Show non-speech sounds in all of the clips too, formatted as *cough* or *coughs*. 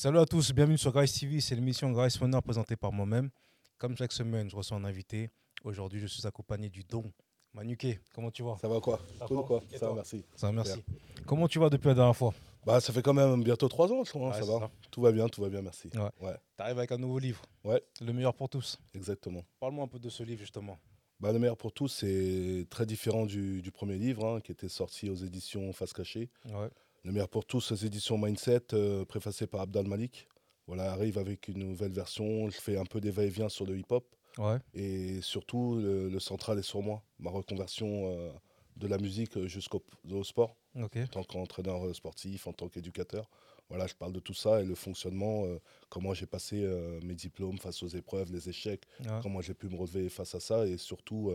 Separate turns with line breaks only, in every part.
Salut à tous, bienvenue sur Grace TV, c'est l'émission Grace Winner présentée par moi-même. Comme chaque semaine, je reçois un invité. Aujourd'hui, je suis accompagné du Don. Manuké, comment tu vas?
Ça va quoi?
Ça va
quoi? Ça va, merci.
Ça va, merci. Comment tu vas depuis la dernière fois?
Bah ça fait quand même bientôt trois ans, je crois, hein,
Ouais,
ça va. Tout va bien, tout va bien, merci.
Ouais.
ouais,
Tu arrives avec un nouveau livre.
Ouais.
Le meilleur pour tous.
exactement.
Parle-moi un peu de ce livre, justement.
Bah, le meilleur pour tous, c'est très différent du, du premier livre hein, qui était sorti aux éditions Face Cachée.
Ouais.
Le meilleur pour tous, éditions Mindset, euh, préfacé par Abdal Malik. Voilà, arrive avec une nouvelle version. Je fais un peu des va-et-vient sur le hip-hop.
Ouais.
Et surtout, le, le central est sur moi. Ma reconversion euh, de la musique jusqu'au au sport. En tant qu'entraîneur euh, sportif, en tant qu'éducateur. Voilà, je parle de tout ça et le fonctionnement, euh, comment j'ai passé mes diplômes face aux épreuves, les échecs,
Ouais.
comment j'ai pu me relever face à ça et surtout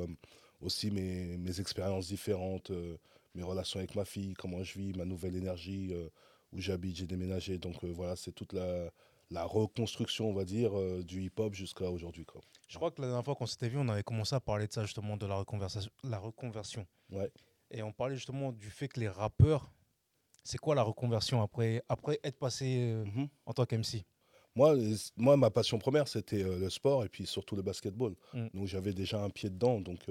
aussi mes, mes expériences différentes, euh, mes relations avec ma fille, comment je vis, ma nouvelle énergie, euh, où j'habite, j'ai déménagé. Donc euh, voilà, c'est toute la, la reconstruction, on va dire, euh, du hip-hop jusqu'à aujourd'hui.
Je crois que la dernière fois qu'on s'était vu, on avait commencé à parler de ça, justement, de la, reconversa- la reconversion.
Ouais.
Et on parlait justement du fait que les rappeurs, c'est quoi la reconversion après, après être passé
Mhm.
en tant qu'MC
Moi, moi, ma passion première, c'était le sport et puis surtout le basketball.
Mm.
Donc j'avais déjà un pied dedans. Donc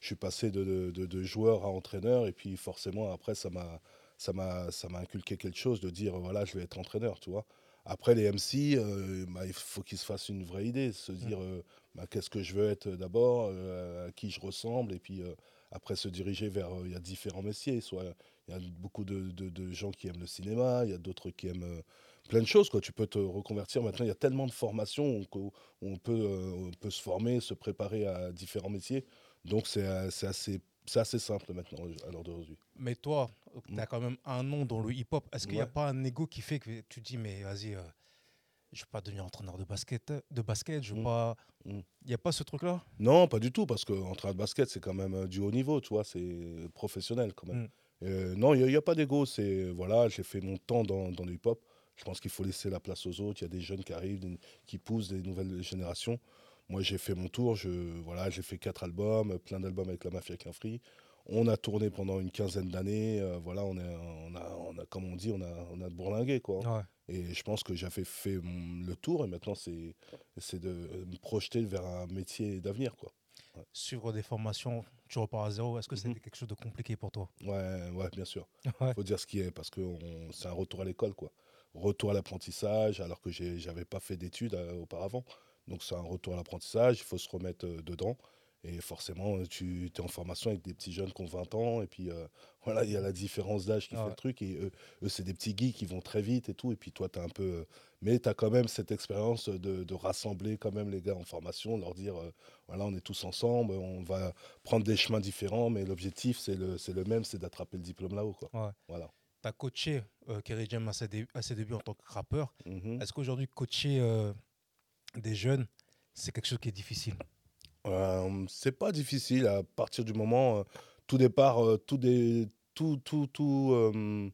je suis passé de, de- de- de joueur à entraîneur. Et puis forcément, après, ça m'a, ça m'a, ça m'a inculqué quelque chose de dire, voilà, je vais être entraîneur, tu vois. Après, les MC, euh, bah, il faut qu'ils se fassent une vraie idée, se dire, euh, bah, qu'est-ce que je veux être d'abord, euh, à qui je ressemble, et puis après se diriger vers, il y a différents métiers, soit il y a beaucoup de, de- de gens qui aiment le cinéma, il y a d'autres qui aiment euh, plein de choses. Quoi. Tu peux te reconvertir. Maintenant, il y a tellement de formations où, où on, peut, euh, on peut se former, se préparer à différents métiers. Donc, c'est euh, assez, assez simple maintenant, à l'heure d'aujourd'hui.
Mais toi, tu as
Mm.
quand même un nom dans le hip-hop. Est-ce qu'il n'y a pas un ego qui fait que tu dis, mais vas-y, euh, je ne vais pas devenir entraîneur de basket, de basket je veux
Mm.
pas. Il
Mm.
n'y a pas ce truc-là?
Non, pas du tout, parce qu'en train de basket, c'est quand même euh, du haut niveau, tu vois, c'est professionnel quand même.
Mm.
Euh, non, il n'y a, pas d'ego, c'est, voilà, j'ai fait mon temps dans, dans le hip-hop. Je pense qu'il faut laisser la place aux autres. Il y a des jeunes qui arrivent, qui poussent des nouvelles générations. Moi, j'ai fait mon tour, je, voilà, j'ai fait quatre albums, plein d'albums avec la Mafia Free. On a tourné pendant une quinzaine d'années, euh, voilà, on, est, on, a, on a, comme on dit, on a, on a bourlingué, quoi.
Ouais.
Et je pense que j'avais fait le tour, et maintenant, c'est, c'est de me projeter vers un métier d'avenir, quoi.
Suivre des formations, tu repars à zéro. Est-ce que
Mhm.
c'était quelque chose de compliqué pour toi?
Ouais, ouais, bien sûr. *laughs*
Ouais.
faut dire ce qui est, parce que on- c'est un retour à l'école, quoi. Retour à l'apprentissage, alors que j'ai- j'avais pas fait d'études euh, auparavant. Donc c'est un retour à l'apprentissage, il faut se remettre euh, dedans. Et forcément, tu es en formation avec des petits jeunes qui ont 20 ans, et puis euh, *laughs* voilà, il y a la différence d'âge qui
Ah
fait le truc, et eux, eux, c'est des petits geeks qui vont très vite et tout, et puis toi, tu as un peu... euh, mais tu as quand même cette expérience de, de rassembler quand même les gars en formation, leur dire, euh, voilà, on est tous ensemble, on va prendre des chemins différents, mais l'objectif, c'est le, le même, c'est d'attraper le diplôme là-haut, quoi.
Ouais.
Voilà.
Tu as coaché Kerry James à ses, dé- à ses débuts en tant que rappeur.
Mhm.
Est-ce qu'aujourd'hui, coacher des jeunes, c'est quelque chose qui est difficile.
Euh, c'est pas difficile. À partir du moment euh, tout départ euh, tout tout tout euh,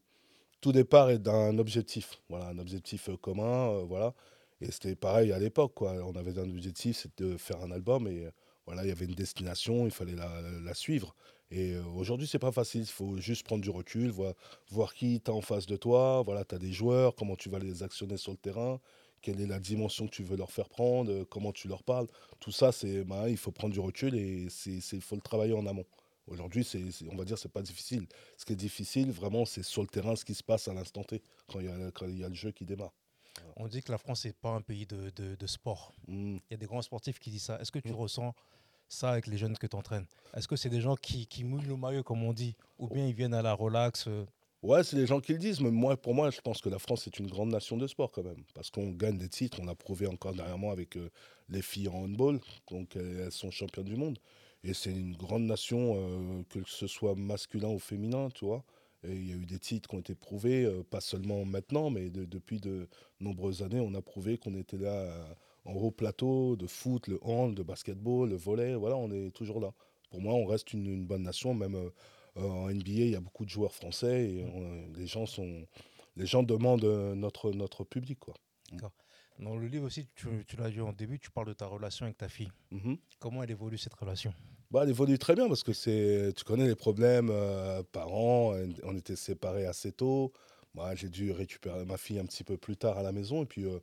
tout départ est d'un objectif. Voilà un objectif euh, commun voilà. Et c'était pareil à l'époque quoi. On avait un objectif c'était de faire un album et voilà il y avait une destination il fallait la, suivre. Et aujourd'hui c'est pas facile. Il faut juste prendre du recul voir, voir qui tu as en face de toi. Voilà tu as des joueurs comment tu vas les actionner sur le terrain quelle est la dimension que tu veux leur faire prendre euh, comment tu leur parles tout ça, c'est, bah, il faut prendre du recul et il faut le travailler en amont. Aujourd'hui, c'est, on va dire, c'est pas difficile. Ce qui est difficile, vraiment, c'est sur le terrain ce qui se passe à l'instant T, quand il y a, y le jeu qui démarre.
On dit que la France n'est pas un pays de, de- de sport.
Mm.
Il y a des grands sportifs qui disent ça. Est-ce que tu
Mm.
ressens ça avec les jeunes que tu entraînes Est-ce que c'est des gens qui, qui mouillent le maillot, comme on dit Ou bien ils viennent à la relax euh,
Ouais, c'est les gens qui le disent, mais moi, pour moi, je pense que la France est une grande nation de sport quand même, parce qu'on gagne des titres, on l'a prouvé encore dernièrement avec euh, les filles en handball, donc euh, elles sont championnes du monde, et c'est une grande nation, euh, que ce soit masculin ou féminin, tu vois. Et il y a eu des titres qui ont été prouvés, pas seulement maintenant, mais de- depuis de nombreuses années, on a prouvé qu'on était là en haut plateau de foot, le hand, de basketball, le volley, voilà, on est toujours là. Pour moi, on reste une, bonne nation, même en NBA, il y a beaucoup de joueurs français et on- les gens sont, les gens demandent euh, notre notre public quoi.
Dans le livre aussi, tu, tu l'as dit en début, tu parles de ta relation avec ta fille.
Mhm.
Comment elle évolue cette relation?
Bah, elle évolue très bien parce que c'est, tu connais les problèmes euh, parents. On était séparés assez tôt. Moi, j'ai dû récupérer ma fille un petit peu plus tard à la maison. Et puis euh,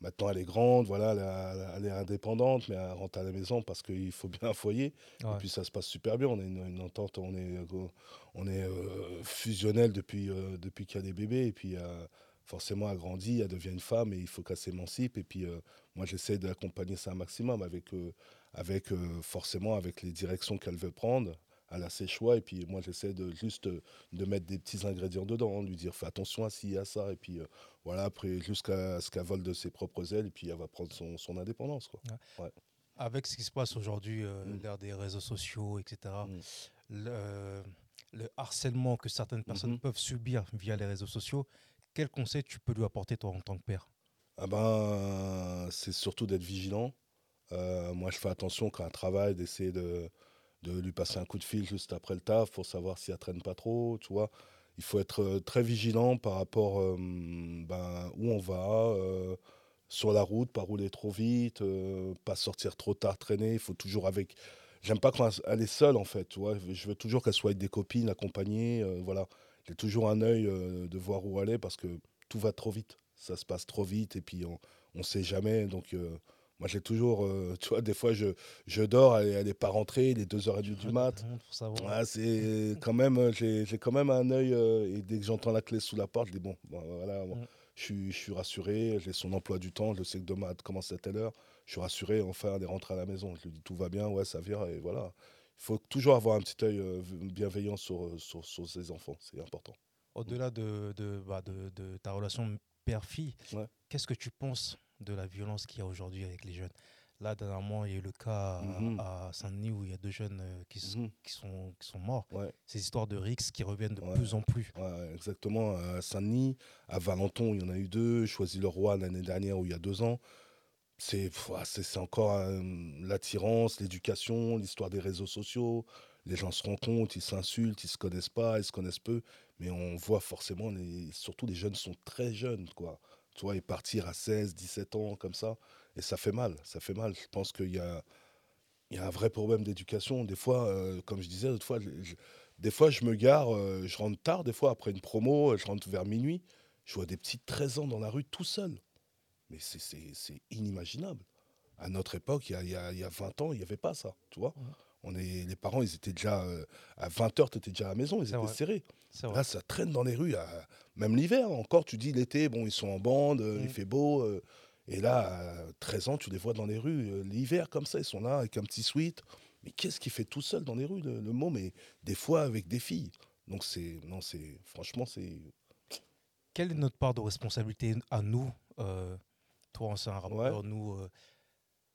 maintenant, elle est grande, voilà, elle, est indépendante, mais elle rentre à la maison parce qu'il faut bien un foyer.
Ouais.
Et puis ça se passe super bien. On a une, une entente, on est, euh, on est euh, fusionnel depuis, euh, depuis qu'il y a des bébés. Et puis euh, forcément, elle grandit, elle devient une femme et il faut qu'elle s'émancipe. Et puis moi, j'essaie d'accompagner ça un maximum avec, avec forcément avec les directions qu'elle veut prendre. Elle a ses choix et puis moi j'essaie de juste euh, de mettre des petits ingrédients dedans, lui dire fais attention à ci, à ça et puis euh, voilà après jusqu'à ce qu'elle vole de ses propres ailes et puis elle va prendre son, son indépendance quoi.
Avec ce qui se passe aujourd'hui, euh,
Mm.
l'ère des réseaux sociaux, etc.,
Mm.
le, le harcèlement que certaines personnes
Mhm.
peuvent subir via les réseaux sociaux, quel conseil tu peux lui apporter toi en tant que père?
Ah ben, c'est surtout d'être vigilant. Euh, moi, je fais attention quand elle travaille, d'essayer de, de lui passer un coup de fil juste après le taf pour savoir si elle traîne pas trop, tu vois. Il faut être euh, très vigilant par rapport euh, ben, où on va, euh, sur la route, pas rouler trop vite, pas sortir trop tard, traîner. Il faut toujours avec. J'aime pas quand elle est seule, en fait, tu vois. Je veux toujours qu'elle soit avec des copines, accompagnées, euh, voilà. J'ai toujours un œil de voir où est parce que tout va trop vite. Ça se passe trop vite et puis on ne sait jamais. Donc, moi, j'ai toujours, euh, *laughs* tu vois, des fois, je, je dors, elle n'est pas rentrée, il est 2h30 du mat. Ouais, c'est quand même, euh, j'ai quand même un œil, euh, et dès que j'entends la clé sous la porte, je dis bon, voilà, bon,
Mm.
je, suis, je suis rassuré, j'ai son emploi du temps, je sais que demain elle commence à telle heure, je suis rassuré, enfin, elle est rentrée à la maison. Je lui dis tout va bien, ouais, ça vient, et voilà. Il faut toujours avoir un petit œil euh, bienveillant sur, sur, sur ses enfants, c'est important.
Au-delà de, de, bah, de, de ta relation père-fille,
Ouais.
qu'est-ce que tu penses de la violence qu'il y a aujourd'hui avec les jeunes Là, dernièrement, il y a eu le cas à-
Mhm.
à Saint-Denis où il y a deux jeunes euh, qui,
Mhm.
qui, sont, qui sont morts.
Ouais.
Ces histoires de rixes qui reviennent de
Ouais.
plus en plus.
Ouais, exactement. À Saint-Denis, à Valenton, il y en a eu deux. Choisy-le-Roi l'année dernière ou il y a deux ans. C'est encore euh, l'attirance, l'éducation, l'histoire des réseaux sociaux. Les gens se rencontrent, ils s'insultent, ils se connaissent pas, ils se connaissent peu. Mais on voit forcément, les, surtout les jeunes sont très jeunes, quoi. Tu vois, et partir à 16, 17 ans comme ça, et ça fait mal, ça fait mal. Je pense qu'il y a, il y a un vrai problème d'éducation. Des fois, euh, comme je disais l'autre fois, je- des fois, je me gare, euh, je rentre tard, des fois, après une promo, je rentre vers minuit. Je vois des petits de 13 ans dans la rue tout seuls. Mais c'est- c'est c'est inimaginable. À notre époque, il y a, il y a- il y a 20 ans, il n'y avait pas ça, tu vois. On est, les parents, ils étaient déjà... euh, à 20h, tu étais déjà à la maison, ils étaient
vrai.
serrés. Là, ça traîne dans les rues. Même l'hiver, encore, tu dis l'été, bon, ils sont en bande, euh, il
Mm.
fait beau. euh, et là, à 13 ans, tu les vois dans les rues. euh, L'hiver, comme ça, ils sont là avec un petit sweat. Mais qu'est-ce qu'il fait tout seul dans les rues, le, le mot Mais des fois, avec des filles? Donc, c'est. Non, c'est. Franchement, c'est.
Quelle est notre part de responsabilité à nous, euh, toi, ancien rappeur, nous, euh,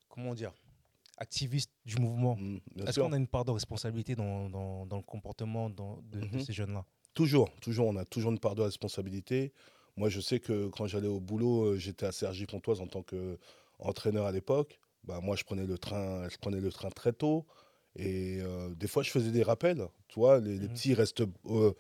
comment dire, activistes du mouvement?
Mm,
Est-ce qu'on a une part de responsabilité dans, dans- dans le comportement dans- de, de
Mhm.
ces jeunes-là?
Toujours, toujours, on a toujours une part de responsabilité. Moi, je sais que quand j'allais au boulot, euh, j'étais à Sergi Pontoise en tant qu'entraîneur à l'époque. Bah, moi, je prenais le train, je prenais le train très tôt. Et euh, des fois, je faisais des rappels. Tu vois, les, les
Mhm.
petits restent euh,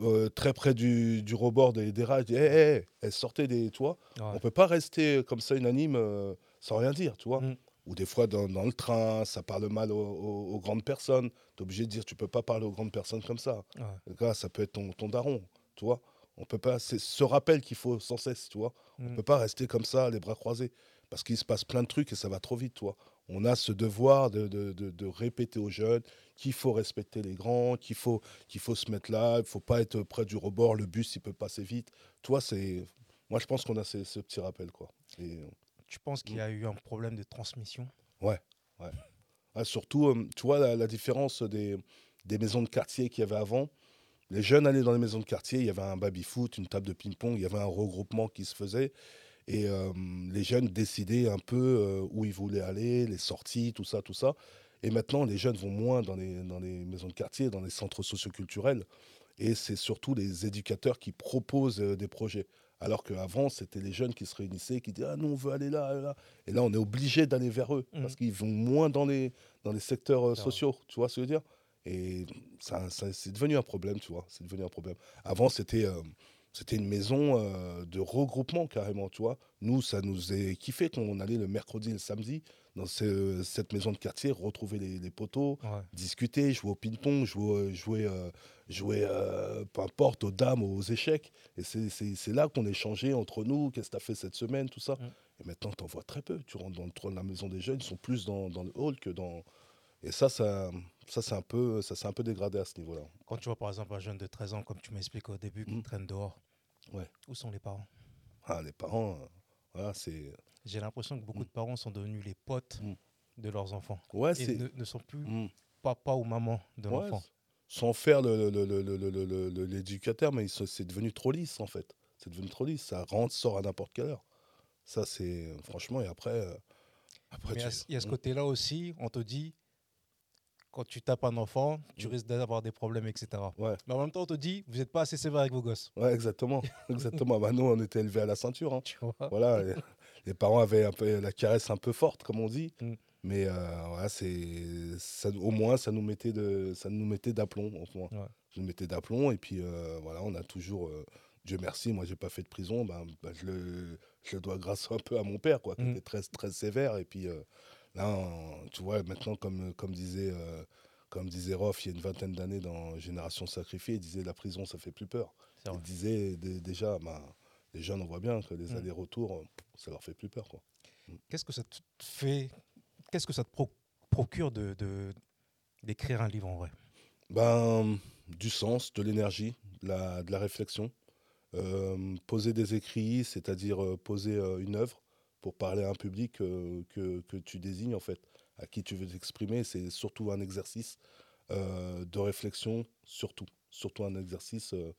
euh, très près du, du rebord des, des rails. Je dis, hé, hé, hé, sortez des. Tu vois,
Ouais.
on peut pas rester comme ça unanime euh, sans rien dire, tu vois.
Mm.
Ou des fois, dans, dans le train, ça parle mal aux, aux- aux grandes personnes. Tu es obligé de dire, tu peux pas parler aux grandes personnes comme ça.
Ouais.
Gars, ça peut être ton, ton daron, tu vois. On peut pas, c'est ce rappel qu'il faut sans cesse, tu vois. On
Mm.
peut pas rester comme ça, les bras croisés, parce qu'il se passe plein de trucs et ça va trop vite, tu vois. On a ce devoir de, de- de- de répéter aux jeunes qu'il faut respecter les grands, qu'il faut, qu'il faut se mettre là, il faut pas être près du rebord, le bus, il peut passer vite. Tu vois, c'est... Moi, je pense qu'on a ce, ce petit rappel, quoi. Et,
Tu penses qu'il y a eu un problème de transmission?
Ah, surtout, euh, tu vois, la, la différence des, des maisons de quartier qu'il y avait avant. Les jeunes allaient dans les maisons de quartier, il y avait un baby-foot, une table de ping-pong, il y avait un regroupement qui se faisait. Et euh, les jeunes décidaient un peu euh, où ils voulaient aller, les sorties, tout ça, tout ça. Et maintenant, les jeunes vont moins dans les, dans les maisons de quartier, dans les centres socioculturels. Et c'est surtout les éducateurs qui proposent des projets. Alors qu'avant, c'était les jeunes qui se réunissaient, qui disaient Ah non, on veut aller là, là. Et là, on est obligé d'aller vers eux
Mhm.
parce qu'ils vont moins dans les, dans les secteurs euh, sociaux. Tu vois ce que je veux dire? Et ça, ça- c'est devenu un problème, tu vois. C'est devenu un problème. Avant, c'était. euh, c'était une maison euh, de regroupement carrément, tu vois. Nous, ça nous est kiffé quand on allait le mercredi et le samedi dans ce- cette maison de quartier, retrouver les, les poteaux,
Ouais.
discuter, jouer au ping-pong, jouer, jouer, euh, jouer euh, peu importe, aux dames, aux échecs. Et c'est- là qu'on échangeait entre nous, qu'est-ce que tu as fait cette semaine, tout ça.
Mm.
Et maintenant, tu en vois très peu. Tu rentres dans le de la maison des jeunes, ils sont plus dans, dans le hall que dans... Et ça, ça, ça c'est un peu, un peu dégradé à ce niveau-là.
Quand tu vois par exemple un jeune de 13 ans, comme tu m'expliques au début, qui
hmm.
traîne dehors,
ouais.
où sont les parents?
Ah, les parents, euh, voilà, c'est.
Euh, J'ai l'impression que beaucoup
hmm.
de parents sont devenus les potes
hmm.
de leurs enfants.
Ouais,
et ne, sont plus papa ou maman de
ouais,
l'enfant.
Sans faire l'éducateur, le, le, le, mais c'est devenu trop lisse en fait. C'est devenu trop lisse. Ça rentre, sort à n'importe quelle heure. Ça, c'est euh, franchement. Et après, après
il y a ce côté-là aussi. On te dit, quand tu tapes un enfant, tu risques d'avoir des problèmes, etc.
Ouais,
Mais en même temps, on te dit, vous n'êtes pas assez sévère avec vos gosses.
ouais, exactement. *laughs* exactement. Bah, nous, on était élevés à la ceinture. hein.
Tu vois
Voilà, les, les parents avaient un peu la caresse un peu forte, comme on dit.
Mm.
Mais euh, voilà, c'est, ça, au moins, ça nous mettait de, ça nous mettait d'aplomb. au moins.
Ouais.
Ça nous mettait d'aplomb. Et puis, euh, voilà, on a toujours. euh, Dieu merci, moi, j'ai pas fait de prison. Ben, je, le, je le dois grâce un peu à mon père, quoi, qui
Mm.
était très, très sévère. Et puis, là, on- tu vois, maintenant, comme, comme disait. euh, comme disait Roff il y a une vingtaine d'années dans Génération Sacrifiée, il disait la prison, ça fait plus peur.
C'est vrai.
Il disait dé- déjà, bah, les jeunes, on voit bien que les
Mm.
allers-retours, euh, ça leur fait plus peur. Quoi.
Qu'est-ce que ça te fait Qu'est-ce que ça te pro- procure de de- d'écrire un livre en vrai?
Ben, du sens, de l'énergie, de la, de la réflexion. Euh, poser des écrits, c'est-à-dire euh, poser euh, une œuvre pour parler à un public euh, que, que tu désignes, en fait, à qui tu veux t'exprimer. C'est surtout un exercice euh, de réflexion, surtout. Surtout un exercice euh,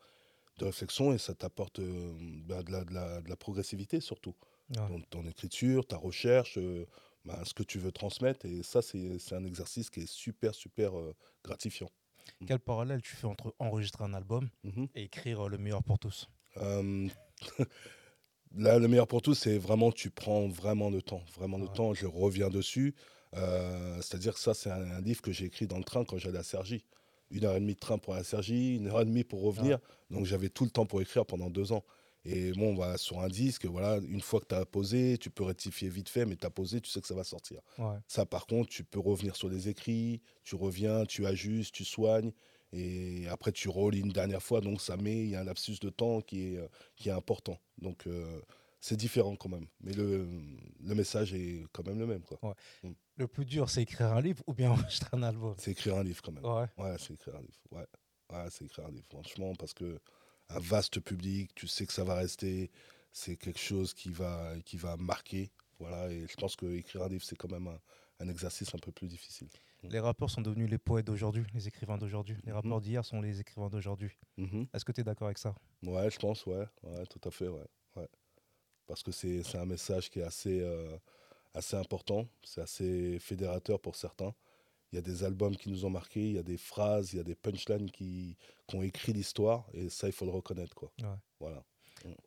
de réflexion et ça t'apporte ben, de, la, de la- de la progressivité, surtout.
Ouais.
ton, ton écriture, ta recherche, ben, ce que tu veux transmettre. Et ça, c'est un exercice qui est super, super gratifiant.
Quel parallèle tu fais entre enregistrer un album
Mhm.
et écrire Le meilleur pour tous? *laughs*
là, le meilleur pour tous, c'est vraiment, tu prends vraiment le temps. Vraiment le
Ouais.
temps, je reviens dessus. Euh, C'est-à-dire que ça, c'est un, un livre que j'ai écrit dans le train quand j'allais à Cergy. Une heure et demie de train pour aller à Cergy, une heure et demie pour revenir. Donc j'avais tout le temps pour écrire pendant deux ans. Et bon, voilà, sur un disque, voilà, une fois que tu as posé, tu peux rectifier vite fait, mais tu as posé, tu sais que ça va sortir.
Ouais.
Ça, par contre, tu peux revenir sur les écrits, tu reviens, tu ajustes, tu soignes, et après tu relis une dernière fois, donc ça met, il y a un lapsus de temps qui est, euh, qui est important. Donc euh, c'est différent quand même, mais le, le message est quand même le même. quoi.
Le plus dur, c'est écrire un livre ou bien *laughs* enregistrer un album?
C'est écrire un livre quand même.
Ouais.
Ouais, c'est écrire un livre. Ouais, ouais c'est écrire un livre, franchement, parce que un vaste public, tu sais que ça va rester, c'est quelque chose qui va, qui va marquer. Voilà, et je pense que écrire un livre, c'est quand même un, un exercice un peu plus difficile.
Les rappeurs sont devenus les poètes d'aujourd'hui, les écrivains d'aujourd'hui. Les
Mhm.
rappeurs d'hier sont les écrivains d'aujourd'hui.
Mhm.
Est-ce que tu es d'accord avec ça?
Ouais, je pense, ouais, ouais, tout à fait, ouais, ouais. Parce que c'est un message qui est assez, euh, assez important, c'est assez fédérateur pour certains. Il y a des albums qui nous ont marqués, il y a des phrases, il y a des punchlines qui, qui ont écrit l'histoire, et ça, il faut le reconnaître, quoi.
Ouais.
Voilà.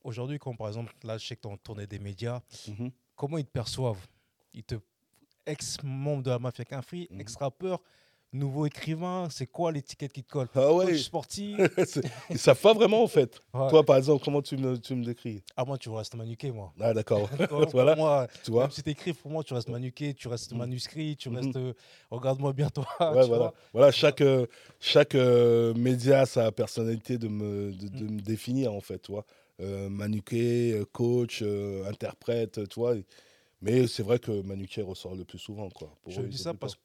Aujourd'hui, quand par exemple, là, je sais que tu en tournée des médias,
Mhm.
comment ils te perçoivent? Ils te ex-membre de la mafia qu'un free,
Mhm.
ex-rappeur, nouveau écrivain, c'est quoi l'étiquette qui te colle
Ah ouais,
Coach sportif? *laughs*
Ils savent pas vraiment, en fait.
Ouais.
Toi, par exemple, comment tu me, tu me décris?
Ah, moi, tu restes manuqué, moi.
Ah, d'accord. *laughs* *laughs* Voilà.
moi,
tu vois?
même si t'écris, pour moi, tu restes manuqué, tu restes
Mhm.
manuscrit, tu
Mhm.
restes. euh, Regarde-moi bien, toi.
Ouais, voilà. voilà, chaque, euh, chaque euh, média a sa personnalité de me, de, de
Mm.
me définir, en fait, tu vois. Euh, Manuquet, euh, coach, interprète, tu vois. Mais c'est vrai que Manuquet ressort le plus souvent, quoi. Pour
Je
eux,
dis ça parce,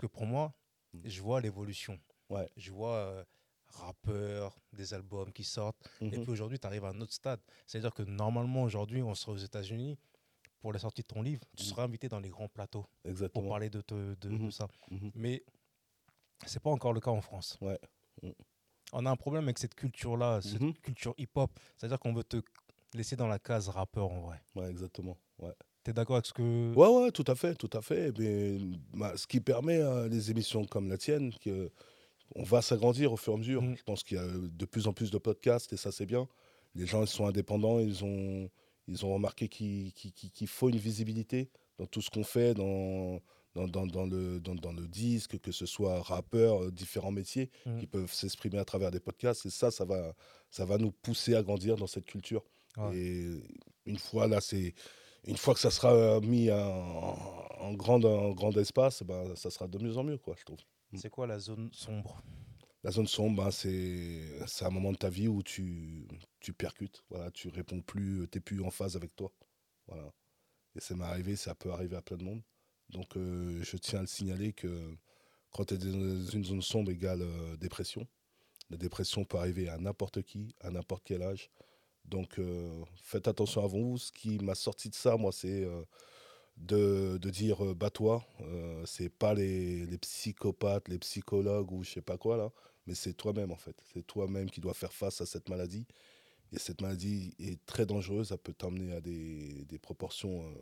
que pour moi,
Mm.
je vois l'évolution.
Ouais.
Je vois euh, rappeurs, des albums qui sortent. Et
Mhm.
puis aujourd'hui, tu arrives à un autre stade. C'est-à-dire que normalement, aujourd'hui, on serait aux États-Unis. Pour la sortie de ton livre, tu
Mm.
seras invité dans les grands plateaux pour
Exactement.
parler de, te- de, de
Mhm.
ça.
Mhm.
Mais c'est pas encore le cas en France.
Ouais. Mm.
On a un problème avec cette culture-là, cette culture hip-hop. C'est-à-dire qu'on veut te laisser dans la case rappeur en vrai.
Ouais, exactement. Ouais.
Tu es d'accord avec ce que.
Ouais, ouais, tout à fait, tout à fait. Mais bah, ce qui permet à les émissions comme la tienne, que on va s'agrandir au fur et à mesure.
Mm.
Je pense qu'il y a de plus en plus de podcasts et ça, c'est bien. Les gens, ils sont indépendants, ils ont, ils ont remarqué qu'il faut une visibilité dans tout ce qu'on fait, dans, dans, dans, dans le, dans, dans le disque, que ce soit rappeur, euh, différents métiers
Mm.
qui peuvent s'exprimer à travers des podcasts. Et ça, ça va, ça va nous pousser à grandir dans cette culture.
Ouais.
Et une fois là, c'est une fois que ça sera euh, mis en, en grand espace, ben, ça sera de mieux en mieux, quoi, je trouve.
C'est quoi la zone sombre?
La zone sombre, ben, c'est c'est un moment de ta vie où tu, tu percutes, voilà, tu réponds plus, tu n'es plus en phase avec toi. Voilà. Et ça m'est arrivé, ça peut arriver à plein de monde. Donc euh, je tiens à le signaler que quand tu es dans une zone sombre égale euh, dépression, la dépression peut arriver à n'importe qui, à n'importe quel âge. Donc euh, faites attention à vous. Ce qui m'a sorti de ça, moi, c'est euh, de, de dire euh, bats-toi. C'est pas les, les psychopathes, les psychologues ou je sais pas quoi là, mais c'est toi-même en fait. C'est toi-même qui dois faire face à cette maladie. Et cette maladie est très dangereuse, ça peut t'emmener à des, des proportions euh,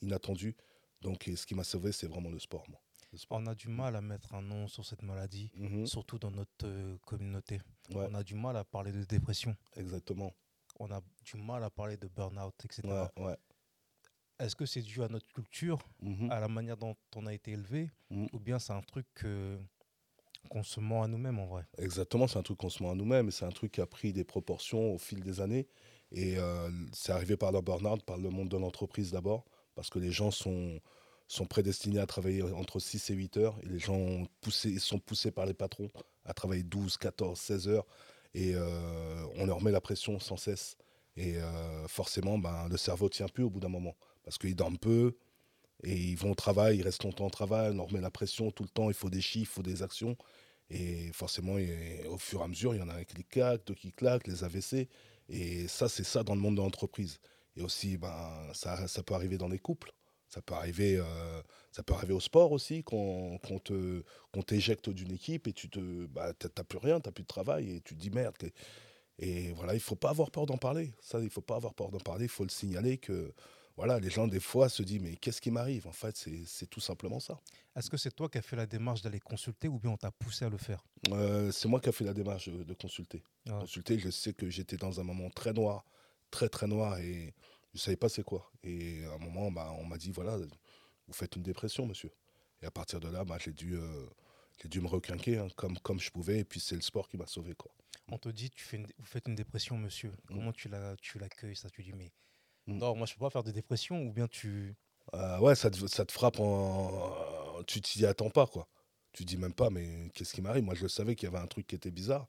inattendues. Donc et ce qui m'a sauvé, c'est vraiment le sport. Moi. Le sport.
On a du mal à mettre un nom sur cette maladie,
Mhm.
surtout dans notre euh, communauté.
Ouais.
On a du mal à parler de dépression.
Exactement.
On a du mal à parler de burn-out, etc.
Ouais, ouais.
Est-ce que c'est dû à notre culture,
Mhm.
à la manière dont on a été élevé,
Mhm.
ou bien c'est un truc que- qu'on se ment à nous-mêmes en vrai?
Exactement, c'est un truc qu'on se met à nous-mêmes, et c'est un truc qui a pris des proportions au fil des années. Et euh, c'est arrivé par le burn-out, par le monde de l'entreprise d'abord, parce que les gens sont, sont prédestinés à travailler entre 6 et 8 heures, et les gens sont poussés par les patrons à travailler 12, 14, 16 heures, et euh, on leur met la pression sans cesse. Et euh, forcément, ben, le cerveau tient plus au bout d'un moment, parce qu'ils dorment peu, et ils vont au travail, ils restent longtemps au travail, on leur met la pression tout le temps, il faut des chiffres, il faut des actions. Et forcément, au fur et à mesure, il y en a un qui claque, deux qui claquent, les AVC. Et ça, c'est ça dans le monde de l'entreprise. Et aussi, ben, ça peut arriver dans les couples. Ça peut arriver, euh, ça peut arriver au sport aussi, qu'on te, qu'on t'éjecte d'une équipe et tu te, bah, t'as plus rien, t'as plus de travail et tu te dis merde. Et voilà, il faut pas avoir peur d'en parler. Ça, il faut pas avoir peur d'en parler. Il faut le signaler que, voilà, les gens des fois se disent mais qu'est-ce qui m'arrive? En fait, c'est tout simplement ça.
Est-ce que c'est toi qui as fait la démarche d'aller consulter ou bien on t'a poussé à le faire?
Euh, c'est moi qui ai fait la démarche de, de consulter.
Ouais.
Consulter, je sais que j'étais dans un moment très noir, très très noir, et je savais pas c'est quoi. Et à un moment, bah, on m'a dit voilà, vous faites une dépression, monsieur. Et à partir de là, bah, j'ai dû, euh, dû me requinquer hein, comme, comme je pouvais, et puis c'est le sport qui m'a sauvé. Quoi.
On te dit, tu fais une- vous faites une dépression, monsieur. Comment tu la- tu l'accueilles ça? Tu dis, mais
Mm.
non, moi je peux pas faire de dépression ou bien tu.
Euh, ouais, ça te, ça te frappe en. Tu t'y attends pas, quoi. Tu dis même pas, mais qu'est-ce qui m'arrive? Moi, je savais qu'il y avait un truc qui était bizarre.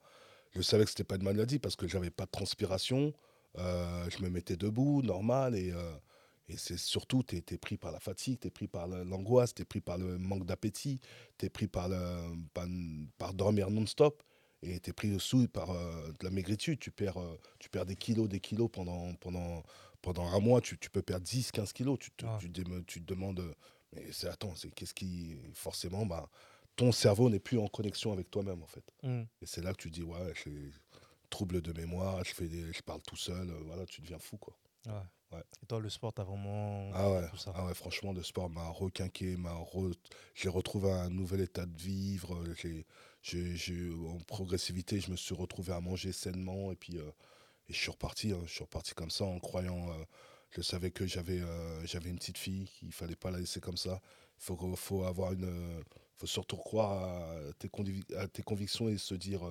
Je savais que c'était pas une maladie parce que j'avais pas de transpiration. Euh, je me mettais debout, normal. Et, euh, et c'est surtout, tu es, pris par la fatigue, tu es pris par l'angoisse, tu es pris par le manque d'appétit, tu es pris par, le, par, par dormir non-stop. Et tu es pris aussi par euh, de la maigritude. Tu perds, euh, tu perds des kilos, des kilos pendant, pendant, pendant un mois. Tu, tu peux perdre 10, 15 kilos. Tu te,
Ah.
tu, te demandes, mais c'est attends, c'est qu'est-ce qui. Forcément, bah, ton cerveau n'est plus en connexion avec toi-même, en fait.
Mm.
Et c'est là que tu dis, ouais, j'ai trouble de mémoire, je, fais des, je parle tout seul, euh, voilà, tu deviens fou, quoi.
Ouais. Et toi, le sport, t'as vraiment.
Ah ouais,
tout ça?
ah ouais, franchement, le sport m'a requinqué, m'a re- j'ai retrouvé un nouvel état de vivre. euh, J'ai, en progressivité, je me suis retrouvé à manger sainement et puis euh, et je suis reparti. hein, je suis reparti comme ça en croyant. euh, je savais que j'avais, euh, j'avais une petite fille, qu'il fallait pas la laisser comme ça. Il faut, faut avoir une, faut surtout croire à tes, à tes convictions et se dire,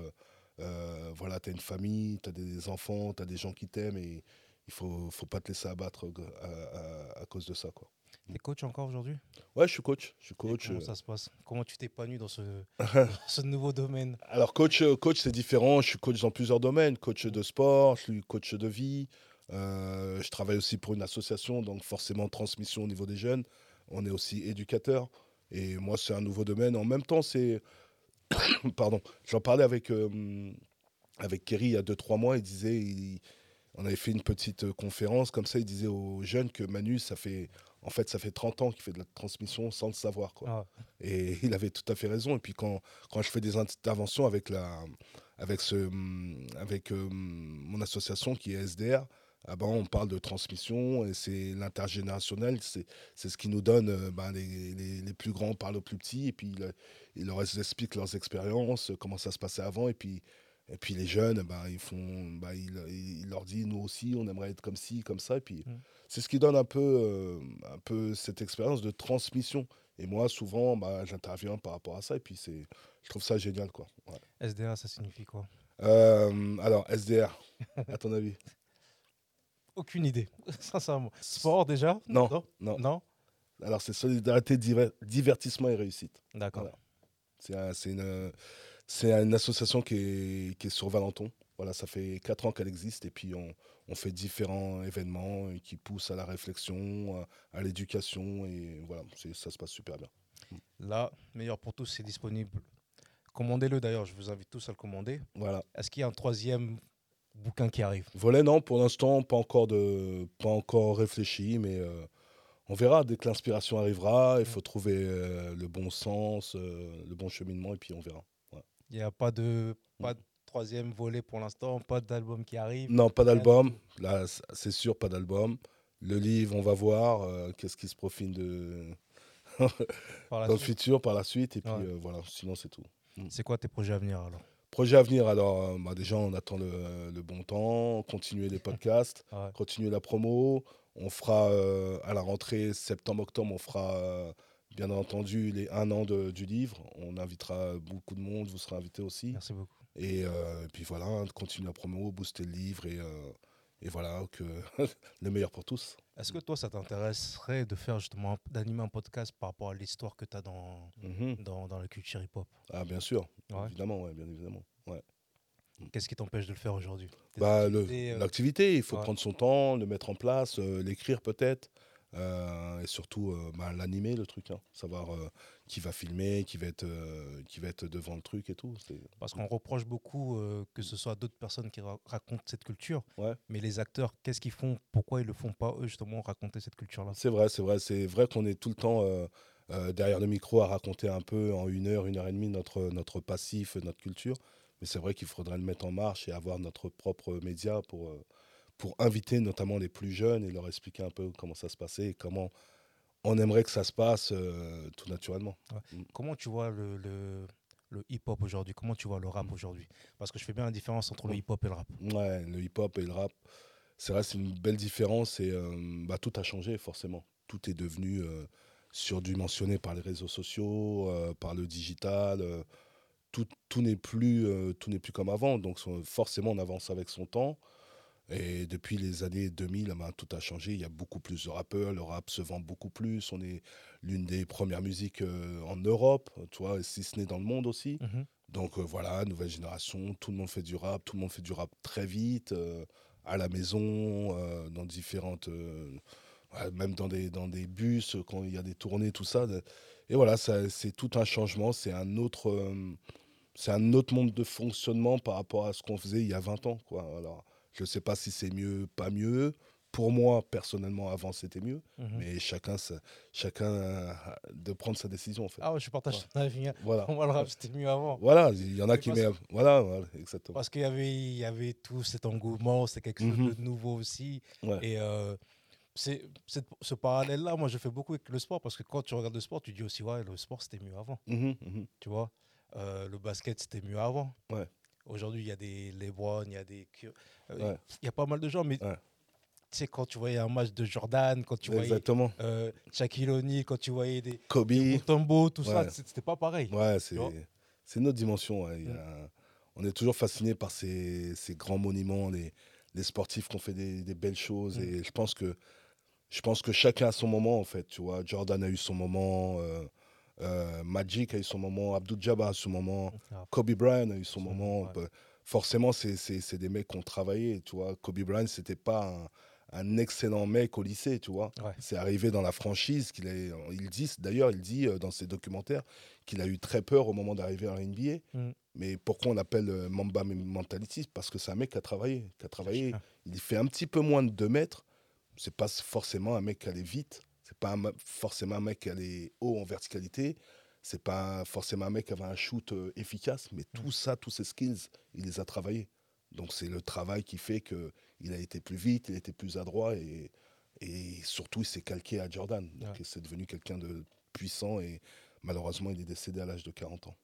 euh, voilà, tu as une famille, tu as des enfants, tu as des gens qui t'aiment et il faut, faut pas te laisser abattre euh, à, à- à cause de ça, quoi.
T'es coach encore aujourd'hui?
Ouais, je suis coach. Je suis
Et
coach.
Comment
euh.
ça se passe? Comment tu t'épanouis dans ce, *laughs* dans ce nouveau domaine?
Alors, coach, coach c'est différent. Je suis coach dans plusieurs domaines. Coach de sport, je suis coach de vie. Euh, je travaille aussi pour une association, donc forcément transmission au niveau des jeunes. On est aussi éducateur. Et moi, c'est un nouveau domaine. En même temps, c'est. *coughs* Pardon. J'en parlais avec, euh, avec Kerry il y a 2-3 mois. Il disait. il- On avait fait une petite euh, conférence comme ça. Il disait aux jeunes que Manu, ça fait. En fait, ça fait 30 ans qu'il fait de la transmission sans le savoir. Quoi.
Ah,
Et *laughs* il avait tout à fait raison. Et puis quand, quand je fais des interventions avec, la, avec, ce, avec euh, mon association qui est SDR, ah ben, on parle de transmission et c'est l'intergénérationnel. C'est ce qui nous donne, ben, les, les, les plus grands parlent aux plus petits et puis ils, ils leur expliquent leurs expériences, comment ça se passait avant. Et puis Et puis les jeunes, bah, ils font, bah, il, il leur dit, nous aussi, on aimerait être comme ci, comme ça. Et puis
Mm.
c'est ce qui donne un peu, euh, un peu cette expérience de transmission. Et moi, souvent, bah, j'interviens par rapport à ça. Et puis c'est, je trouve ça génial, quoi. Ouais.
SDA, ça signifie quoi?
Euh, alors SDR, *laughs* à ton avis?
Aucune idée, *laughs* sincèrement. Sport déjà
Non,
Non,
non.
Non
Alors c'est solidarité, diver- divertissement et réussite.
D'accord.
Voilà. C'est un- c'est une, une association qui est, qui est sur Valenton. Voilà, ça fait quatre ans qu'elle existe et puis on, on fait différents événements qui poussent à la réflexion, à, à l'éducation et voilà, ça se passe super bien.
Là, meilleur pour tous, c'est disponible. Commandez-le d'ailleurs, je vous invite tous à le commander.
Voilà.
Est-ce qu'il y a un troisième bouquin qui arrive
Volet, non, pour l'instant, pas encore, de, pas encore réfléchi, mais euh, on verra. Dès que l'inspiration arrivera, il faut trouver euh, le bon sens, euh, le bon cheminement et puis on verra.
Il n'y a pas de, pas de troisième volet pour l'instant, pas d'album qui arrive.
Non, pas d'album. Là, c'est sûr, pas d'album. Le livre, on va voir qu'est-ce qui se profile de... *laughs* Dans le futur par la suite. Et puis
Ouais.
voilà, sinon c'est tout.
C'est quoi tes projets à venir alors?
Projet à venir, alors euh, bah, déjà on attend le, le bon temps, continuer les podcasts, *laughs*
Ouais.
continuer la promo. On fera euh, à la rentrée septembre-octobre, on fera euh, bien entendu les un an de- du livre. On invitera beaucoup de monde, vous serez invités aussi.
Merci beaucoup.
Et, euh, et puis voilà, continuer la promo, booster le livre et, et voilà, que *laughs* le meilleur pour tous.
Est-ce que toi, ça t'intéresserait de faire justement, d'animer un podcast par rapport à l'histoire que tu as dans,
Mhm.
dans, dans la culture hip-hop?
Ah bien sûr,
Ouais.
évidemment, ouais, bien évidemment. Ouais.
Qu'est-ce qui t'empêche de le faire aujourd'hui?
Bah,
euh,
L'activité, il faut
ouais.
prendre son temps, le mettre en place, euh, l'écrire peut-être, euh, et surtout euh, bah, l'animer le truc, hein. savoir euh, qui va filmer, qui va être, qui va être devant le truc et tout.
Parce qu'on reproche beaucoup que ce soit d'autres personnes qui ra- racontent cette culture.
Ouais.
Mais les acteurs, qu'est-ce qu'ils font? Pourquoi ils le font pas, eux, justement, raconter cette culture-là?
C'est vrai, c'est vrai, c'est vrai qu'on est tout le temps derrière le micro à raconter un peu en une heure, une heure et demie notre, notre passif, notre culture. Mais c'est vrai qu'il faudrait le mettre en marche et avoir notre propre média pour, pour inviter notamment les plus jeunes et leur expliquer un peu comment ça se passait et comment on aimerait que ça se passe euh, tout naturellement.
Comment tu vois le, le, le hip-hop aujourd'hui? Comment tu vois le rap aujourd'hui? Parce que je fais bien la différence entre le
Mm.
hip-hop et le rap.
Ouais, le hip-hop et le rap, c'est vrai, c'est une belle différence et euh, bah, tout a changé forcément. Tout est devenu euh, surdimensionné par les réseaux sociaux, euh, par le digital. tout tout n'est plus, tout n'est plus comme avant. Donc forcément, on avance avec son temps. Et depuis les années 2000, ben, tout a changé. Il y a beaucoup plus de rappeurs. Le rap se vend beaucoup plus. On est l'une des premières musiques euh, en Europe, tu vois, si ce n'est dans le monde aussi.
Mhm.
Donc euh, voilà, nouvelle génération, tout le monde fait du rap, tout le monde fait du rap très vite, euh, à la maison, dans différentes... même dans des, dans des bus, quand il y a des tournées, tout ça. Et voilà, c'est tout un changement, c'est un autre... c'est un autre monde de fonctionnement par rapport à ce qu'on faisait il y a 20 ans. Quoi. Alors, je ne sais pas si c'est mieux, pas mieux. Pour moi, personnellement, avant, c'était mieux.
Mhm.
Mais chacun, ça- chacun de prendre sa décision, en fait.
Ah ouais, je partage ton avis. hein.
Voilà.
Pour moi, le rap, c'était mieux avant.
Voilà, il y en a qui
parce-.
Voilà, voilà, exactement.
Parce qu'il y avait, il y avait tout cet engouement, c'est quelque chose
Mhm.
de nouveau aussi.
Ouais.
Et euh, c'est, ce parallèle-là, moi, je fais beaucoup avec le sport parce que quand tu regardes le sport, tu dis aussi, ouais, le sport, c'était mieux avant.
Mhm.
Tu vois, Euh, le basket, c'était mieux avant.
Ouais.
Aujourd'hui, il y a des LeBron, il y a des. Euh,
Ouais.
Il y a pas mal de gens, mais
Ouais.
tu sais, quand tu voyais un match de Jordan, quand tu voyais
Exactement.
euh, Shaquille O'Neal, quand tu voyais des
Kobe.
Mutombo, tout ça,
Ouais.
c'était pas pareil.
Ouais, c'est autre dimension. y a- on est toujours fasciné par ces, ces grands monuments, les, les sportifs qui ont fait des, des belles choses.
Mm.
Et je pense que je pense que chacun a son moment en fait. Tu vois, Jordan a eu son moment, euh, euh, Magic a eu son moment, Abdul Jabbar a eu son moment, Kobe Bryant a eu son moment.
ouais.
Bah, Forcément, c'est c'est- c'est des mecs qui ont travaillé. Tu vois, Kobe Bryant, c'était pas un, un excellent mec au lycée. Tu vois,
ouais.
c'est arrivé dans la franchise qu'il est. Il dit d'ailleurs, il dit euh, dans ses documentaires qu'il a eu très peur au moment d'arriver en NBA.
Mm.
Mais pourquoi on appelle euh, Mamba Mentality? Parce que c'est un mec qui a travaillé, qui a travaillé. Il fait un petit peu moins de 2 mètres. C'est pas forcément un mec qui allait vite. C'est pas forcément un mec qui allait haut en verticalité. C'est pas forcément un mec qui avait un shoot euh, efficace. Mais tout ça, tous ces skills, il les a travaillés. Donc c'est le travail qui fait que il a été plus vite, il a été plus adroit et, et surtout il s'est calqué à Jordan. Donc
Ouais.
c'est devenu quelqu'un de puissant et malheureusement il est décédé à l'âge de 40 ans.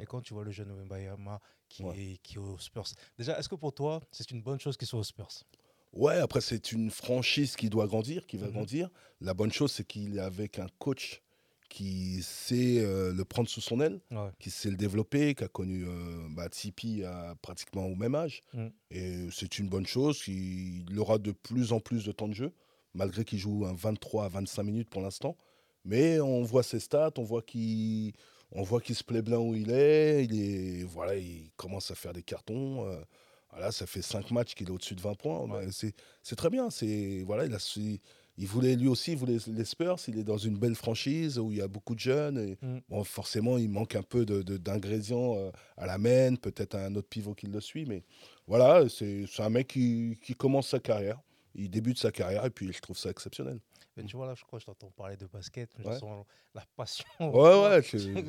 Et quand tu vois le jeune Wembayama qui,
Ouais.
est, qui est aux Spurs, déjà, est-ce que pour toi, c'est une bonne chose qu'il soit aux Spurs?
Ouais, après, c'est une franchise qui doit grandir, qui va
Mhm.
grandir. La bonne chose, c'est qu'il est avec un coach qui sait euh, le prendre sous son aile,
Ouais.
qui sait le développer, qui a connu euh, bah, Tipeee à pratiquement au même âge.
Mm.
Et c'est une bonne chose. Il aura de plus en plus de temps de jeu, malgré qu'il joue un 23 à 25 minutes pour l'instant. Mais on voit ses stats, on voit qu'il on voit qu'il se plaît bien où il est. Il, est, voilà, il commence à faire des cartons. euh, voilà, ça fait 5 matchs qu'il est au-dessus de 20 points.
Ouais.
C'est c'est très bien. C'est voilà, il, a il voulait lui aussi, il voulait les Spurs. Il est dans une belle franchise où il y a beaucoup de jeunes. Et,
Mm.
bon, forcément, il manque un peu de- de- d'ingrédients euh, à la main, peut-être un autre pivot qui le suit. Mais voilà, c'est c'est un mec qui, qui commence sa carrière. Il débute sa carrière et puis je trouve ça exceptionnel.
Mais tu vois, là, je crois que je t'entends parler de basket. Je
Ouais.
sens la passion.
Ouais, ouais. *laughs* je-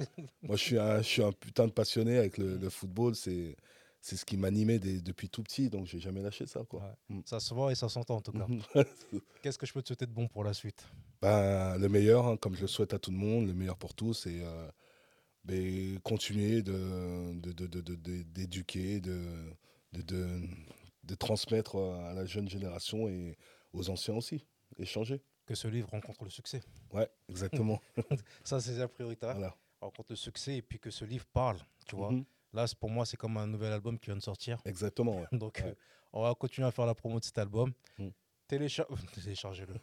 moi, je suis, un, je suis un putain de passionné avec le, le football. C'est c'est ce qui m'animait depuis tout petit, donc j'ai jamais lâché ça. Quoi. Mm.
Ça se voit et ça s'entend en tout cas. *laughs* Qu'est-ce que je peux te souhaiter de bon pour la suite?
Ben, le meilleur, hein, comme je le souhaite à tout le monde, le meilleur pour tous, c'est euh, ben, continuer d'éduquer, de, de, de- de transmettre à la jeune génération et aux anciens aussi, échanger.
Que ce livre rencontre le succès.
Ouais, exactement. *laughs*
Ça, c'est la priorité.
voilà.
Rencontre le succès et puis que ce livre parle. Tu vois
Mhm,
Là, pour moi, c'est comme un nouvel album qui vient de sortir.
Exactement. ouais. *laughs*
Donc,
Ouais.
euh, on va continuer à faire la promo de cet album.
Mm.
Télécha- *laughs* Téléchargez-le.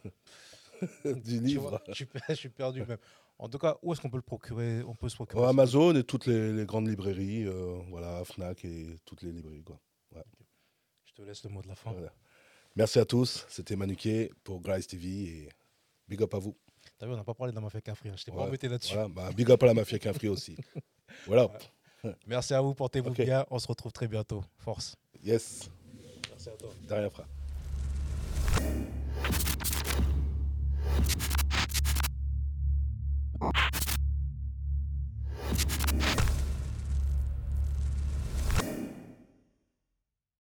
*laughs*
du
Tu
livre.
vois, je, suis, per- je suis perdu même. En tout cas, où est-ce qu'on peut le procurer On peut se procurer
Amazon et toutes les, les grandes librairies, euh, voilà, Fnac et toutes les librairies. Quoi.
Je te laisse le mot de la fin.
Voilà. Merci à tous, c'était Manuquet pour Grice TV et big up à vous.
T'as vu, on n'a pas parlé de la mafia Cafri. Je t'ai pas
Ouais,
embêté là-dessus.
Voilà, bah, big up à la mafia Quinfri aussi. Voilà, *laughs*
Merci à vous, portez-vous
okay.
bien. On se retrouve très bientôt. Force.
Yes.
Merci à toi.
De rien, frère.